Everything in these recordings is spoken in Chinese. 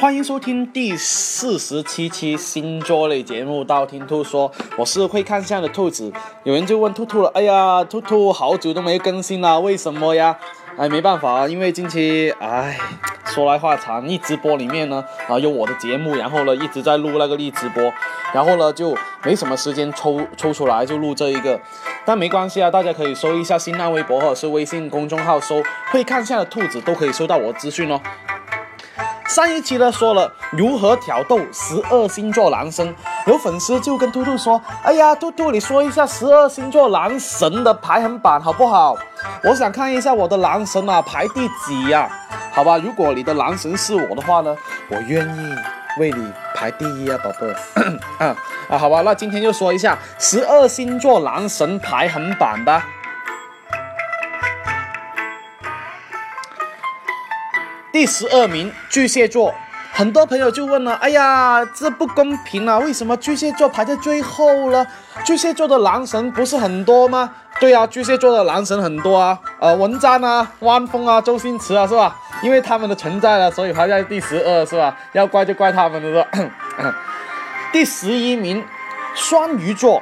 欢迎收听第四十七期星座类节目《道听途说》，我是会看相的兔子。有人就问兔兔了：“哎呀，兔兔好久都没更新了，为什么呀？”哎，没办法，因为近期，哎，说来话长，一直播里面呢，啊，有我的节目，然后呢，一直在录那个一直播，然后呢，就没什么时间抽抽出来就录这一个，但没关系啊，大家可以搜一下新浪微博或者是微信公众号搜“会看相的兔子”，都可以收到我的资讯哦。上一期呢说了如何挑逗十二星座男生，有粉丝就跟兔兔说：“哎呀，兔兔，你说一下十二星座男神的排行榜好不好？我想看一下我的男神啊排第几呀？好吧，如果你的男神是我的话呢，我愿意为你排第一啊，宝贝。啊啊，好吧，那今天就说一下十二星座男神排行榜吧。”第十二名巨蟹座，很多朋友就问了，哎呀，这不公平啊！为什么巨蟹座排在最后了？巨蟹座的男神不是很多吗？对啊，巨蟹座的男神很多啊，呃，文章啊，汪峰啊，周星驰啊，是吧？因为他们的存在了，所以排在第十二，是吧？要怪就怪他们了，第十一名，双鱼座。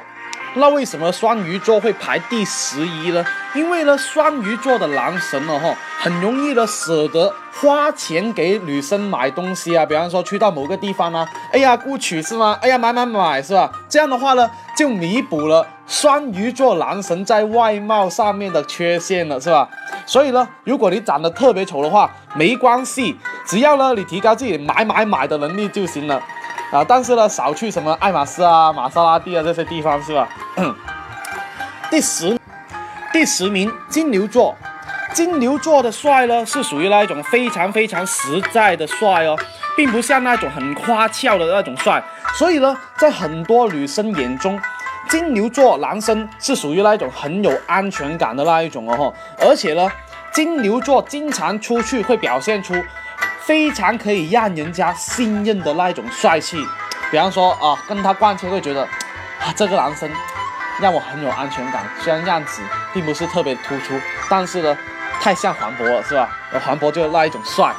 那为什么双鱼座会排第十一呢？因为呢，双鱼座的男神呢，哈，很容易的舍得花钱给女生买东西啊。比方说去到某个地方呢，哎呀，雇取是吗？哎呀，买买买是吧？这样的话呢，就弥补了双鱼座男神在外貌上面的缺陷了，是吧？所以呢，如果你长得特别丑的话，没关系，只要呢你提高自己买买买的能力就行了。啊，但是呢，少去什么爱马仕啊、玛莎拉蒂啊这些地方是吧？第十，第十名金牛座，金牛座的帅呢是属于那一种非常非常实在的帅哦，并不像那种很花俏的那种帅。所以呢，在很多女生眼中，金牛座男生是属于那一种很有安全感的那一种哦。而且呢，金牛座经常出去会表现出。非常可以让人家信任的那一种帅气，比方说啊，跟他逛街会觉得啊，这个男生让我很有安全感。虽然样子并不是特别突出，但是呢，太像黄渤了，是吧？黄渤就那一种帅，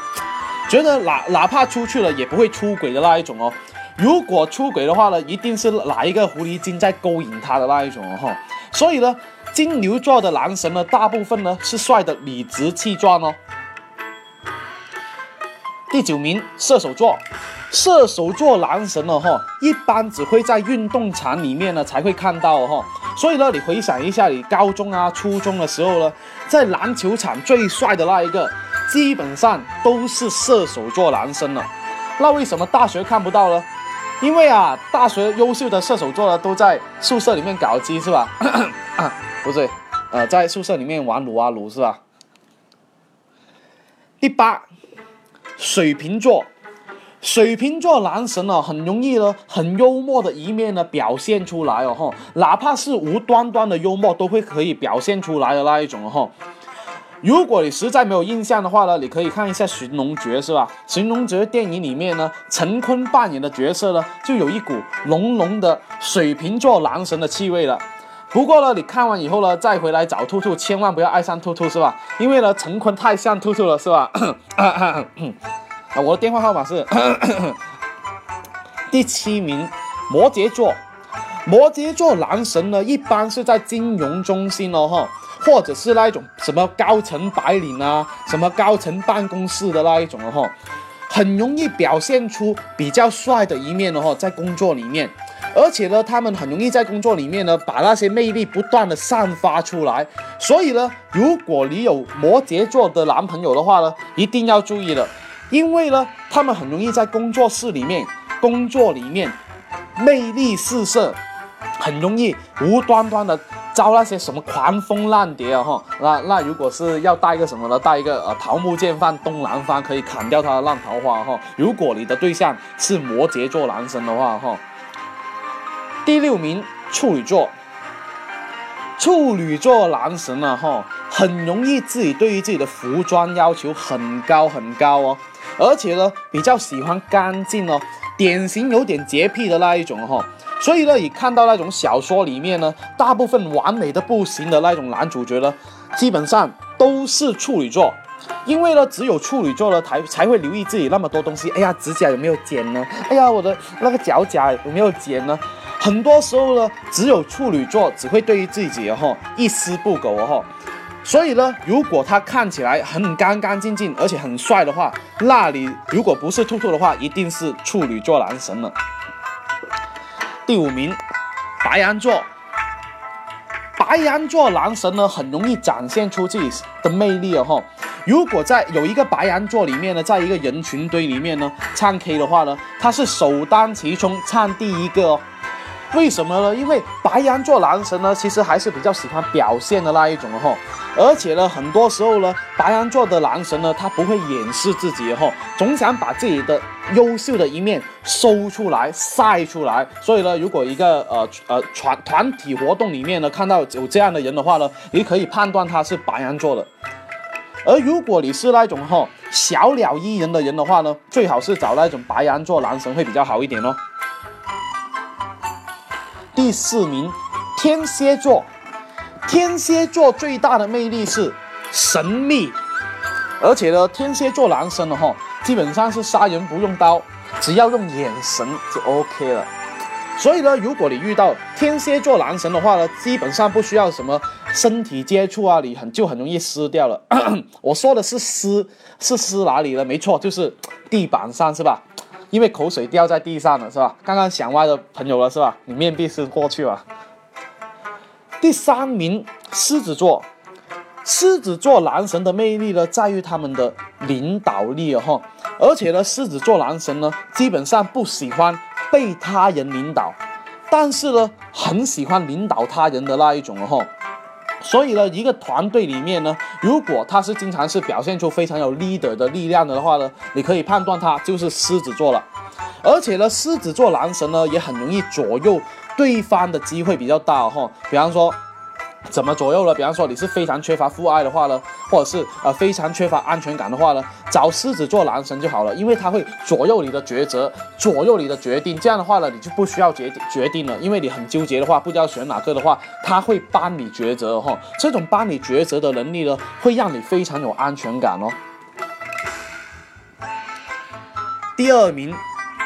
觉得哪哪怕出去了也不会出轨的那一种哦。如果出轨的话呢，一定是哪一个狐狸精在勾引他的那一种哦。所以呢，金牛座的男神呢，大部分呢是帅的理直气壮哦。第九名，射手座，射手座男神了哈，一般只会在运动场里面呢才会看到哈，所以呢，你回想一下，你高中啊、初中的时候呢，在篮球场最帅的那一个，基本上都是射手座男生了。那为什么大学看不到呢？因为啊，大学优秀的射手座呢都在宿舍里面搞基是吧？不对，呃，在宿舍里面玩撸啊撸是吧？第八。水瓶座，水瓶座男神呢，很容易呢，很幽默的一面呢表现出来哦哈，哪怕是无端端的幽默，都会可以表现出来的那一种哦。如果你实在没有印象的话呢，你可以看一下《寻龙诀》是吧？《寻龙诀》电影里面呢，陈坤扮演的角色呢，就有一股浓浓的水瓶座男神的气味了。不过呢，你看完以后呢，再回来找兔兔，千万不要爱上兔兔，是吧？因为呢，陈坤太像兔兔了，是吧？啊，我的电话号码是 第七名，摩羯座。摩羯座男神呢，一般是在金融中心哦，哈，或者是那一种什么高层白领啊，什么高层办公室的那一种哦，哈，很容易表现出比较帅的一面哦，哈，在工作里面。而且呢，他们很容易在工作里面呢，把那些魅力不断的散发出来。所以呢，如果你有摩羯座的男朋友的话呢，一定要注意了，因为呢，他们很容易在工作室里面、工作里面魅力四射，很容易无端端的招那些什么狂蜂浪蝶啊哈。那那如果是要带一个什么呢？带一个呃桃木剑放东南方，可以砍掉他的烂桃花哈。如果你的对象是摩羯座男生的话哈。第六名，处女座。处女座男神啊，哈，很容易自己对于自己的服装要求很高很高哦，而且呢，比较喜欢干净哦，典型有点洁癖的那一种哈。所以呢，你看到那种小说里面呢，大部分完美的不行的那种男主角呢，基本上都是处女座。因为呢，只有处女座呢才才会留意自己那么多东西。哎呀，指甲有没有剪呢？哎呀，我的那个脚甲有没有剪呢？很多时候呢，只有处女座只会对于自己哈一丝不苟哦。所以呢，如果他看起来很干干净净，而且很帅的话，那你如果不是兔兔的话，一定是处女座男神了。第五名，白羊座。白羊座男神呢，很容易展现出自己的魅力哦哈。如果在有一个白羊座里面呢，在一个人群堆里面呢，唱 K 的话呢，他是首当其冲唱第一个哦。为什么呢？因为白羊座男神呢，其实还是比较喜欢表现的那一种哈。而且呢，很多时候呢，白羊座的男神呢，他不会掩饰自己哈，总想把自己的优秀的一面收出来、晒出来。所以呢，如果一个呃呃团团体活动里面呢，看到有这样的人的话呢，你可以判断他是白羊座的。而如果你是那种哈小鸟依人的人的话呢，最好是找那种白羊座男神会比较好一点哦。第四名，天蝎座。天蝎座最大的魅力是神秘，而且呢，天蝎座男生的哈，基本上是杀人不用刀，只要用眼神就 OK 了。所以呢，如果你遇到天蝎座男神的话呢，基本上不需要什么身体接触啊，你很就很容易撕掉了。我说的是撕，是撕哪里了？没错，就是地板上，是吧？因为口水掉在地上了，是吧？刚刚想歪的朋友了，是吧？你面壁思过去了。第三名，狮子座。狮子座男神的魅力呢，在于他们的领导力哦哈。而且呢，狮子座男神呢，基本上不喜欢被他人领导，但是呢，很喜欢领导他人的那一种哦。所以呢，一个团队里面呢，如果他是经常是表现出非常有 leader 的力量的话呢，你可以判断他就是狮子座了。而且呢，狮子座男神呢，也很容易左右。对方的机会比较大哈，比方说，怎么左右了？比方说你是非常缺乏父爱的话呢，或者是呃非常缺乏安全感的话呢，找狮子座男神就好了，因为他会左右你的抉择，左右你的决定。这样的话呢，你就不需要决决定了，因为你很纠结的话，不知道选哪个的话，他会帮你抉择哈。这种帮你抉择的能力呢，会让你非常有安全感哦。第二名，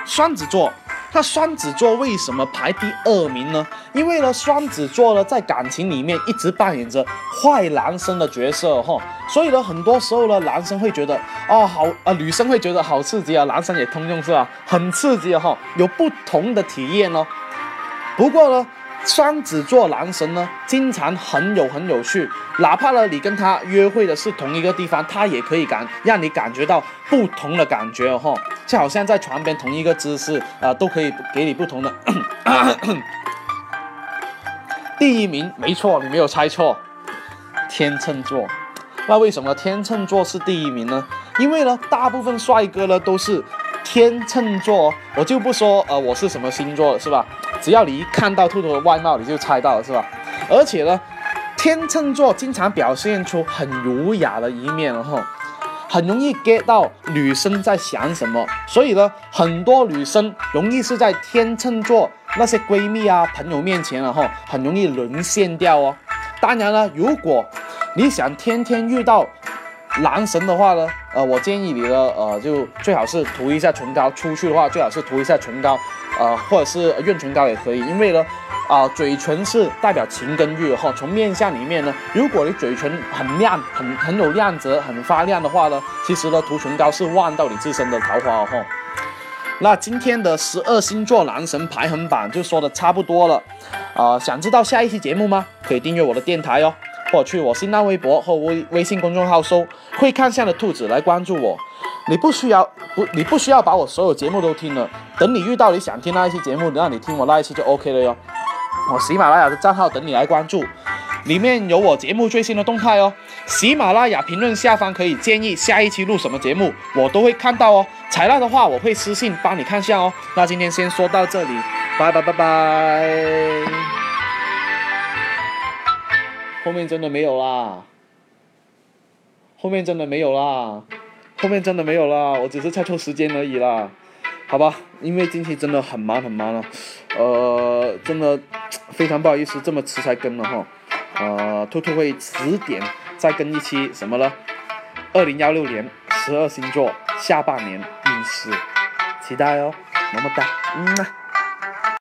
双子座。那双子座为什么排第二名呢？因为呢，双子座呢在感情里面一直扮演着坏男生的角色哈，所以呢，很多时候呢，男生会觉得哦好啊，女生会觉得好刺激啊，男生也通用是吧？很刺激哈，有不同的体验哦。不过呢。双子座男神呢，经常很有很有趣，哪怕呢你跟他约会的是同一个地方，他也可以感让你感觉到不同的感觉哦，就好像在床边同一个姿势啊，都可以给你不同的。第一名，没错，你没有猜错，天秤座。那为什么天秤座是第一名呢？因为呢，大部分帅哥呢都是天秤座，我就不说呃我是什么星座了，是吧？只要你一看到兔兔的外貌，你就猜到了，是吧？而且呢，天秤座经常表现出很儒雅的一面，然后很容易 get 到女生在想什么。所以呢，很多女生容易是在天秤座那些闺蜜啊、朋友面前，然后很容易沦陷掉哦。当然了，如果你想天天遇到男神的话呢，呃，我建议你呢，呃，就最好是涂一下唇膏，出去的话最好是涂一下唇膏。呃，或者是润唇膏也可以，因为呢，啊，嘴唇是代表情跟欲哈。从面相里面呢，如果你嘴唇很亮、很很有亮泽、很发亮的话呢，其实呢，涂唇膏是旺到你自身的桃花哦哈。那今天的十二星座男神排行榜就说的差不多了，啊，想知道下一期节目吗？可以订阅我的电台哦，或去我新浪微博或微微信公众号搜“会看相的兔子”来关注我。你不需要不，你不需要把我所有节目都听了。等你遇到你想听那一期节目，让你听我那一期就 OK 了哟。我喜马拉雅的账号等你来关注，里面有我节目最新的动态哦。喜马拉雅评论下方可以建议下一期录什么节目，我都会看到哦。采纳的话，我会私信帮你看下哦。那今天先说到这里，拜拜拜拜。后面真的没有啦，后面真的没有啦。后面真的没有啦，我只是猜错时间而已啦，好吧，因为近期真的很忙很忙了，呃，真的非常不好意思这么迟才更了哈，呃，兔兔会迟点再更一期什么了，二零幺六年十二星座下半年运势，期待哦，么么哒，嗯啊。